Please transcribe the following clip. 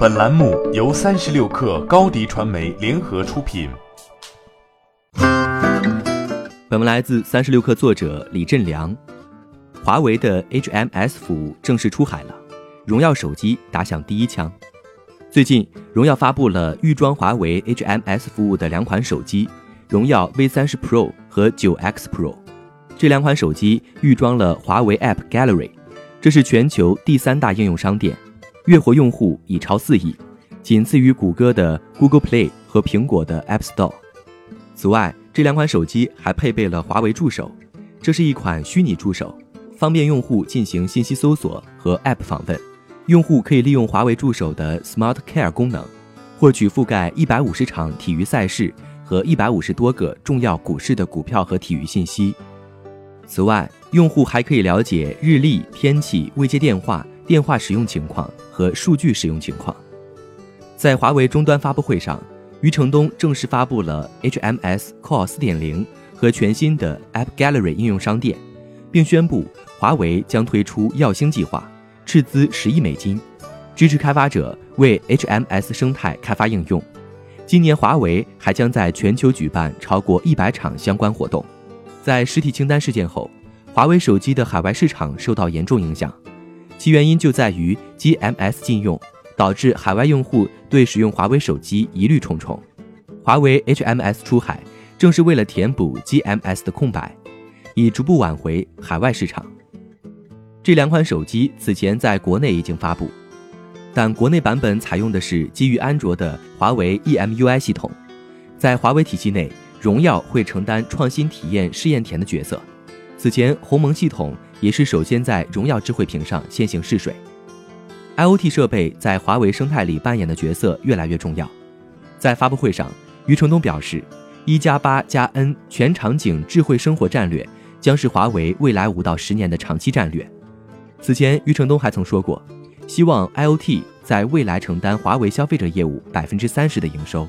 本栏目由三十六氪高低传媒联合出品。本文来自三十六氪作者李振良。华为的 HMS 服务正式出海了，荣耀手机打响第一枪。最近，荣耀发布了预装华为 HMS 服务的两款手机，荣耀 V 三十 Pro 和九 X Pro。这两款手机预装了华为 App Gallery，这是全球第三大应用商店。月活用户已超四亿，仅次于谷歌的 Google Play 和苹果的 App Store。此外，这两款手机还配备了华为助手，这是一款虚拟助手，方便用户进行信息搜索和 App 访问。用户可以利用华为助手的 Smart Care 功能，获取覆盖一百五十场体育赛事和一百五十多个重要股市的股票和体育信息。此外，用户还可以了解日历、天气、未接电话。电话使用情况和数据使用情况，在华为终端发布会上，余承东正式发布了 HMS Core 4.0和全新的 App Gallery 应用商店，并宣布华为将推出耀星计划，斥资十亿美金，支持开发者为 HMS 生态开发应用。今年，华为还将在全球举办超过一百场相关活动。在实体清单事件后，华为手机的海外市场受到严重影响。其原因就在于 GMS 禁用，导致海外用户对使用华为手机疑虑重重。华为 HMS 出海，正是为了填补 GMS 的空白，以逐步挽回海外市场。这两款手机此前在国内已经发布，但国内版本采用的是基于安卓的华为 EMUI 系统。在华为体系内，荣耀会承担创新体验试验田的角色。此前，鸿蒙系统也是首先在荣耀智慧屏上先行试水。IoT 设备在华为生态里扮演的角色越来越重要。在发布会上，余承东表示，一加八加 N 全场景智慧生活战略将是华为未来五到十年的长期战略。此前，余承东还曾说过，希望 IoT 在未来承担华为消费者业务百分之三十的营收。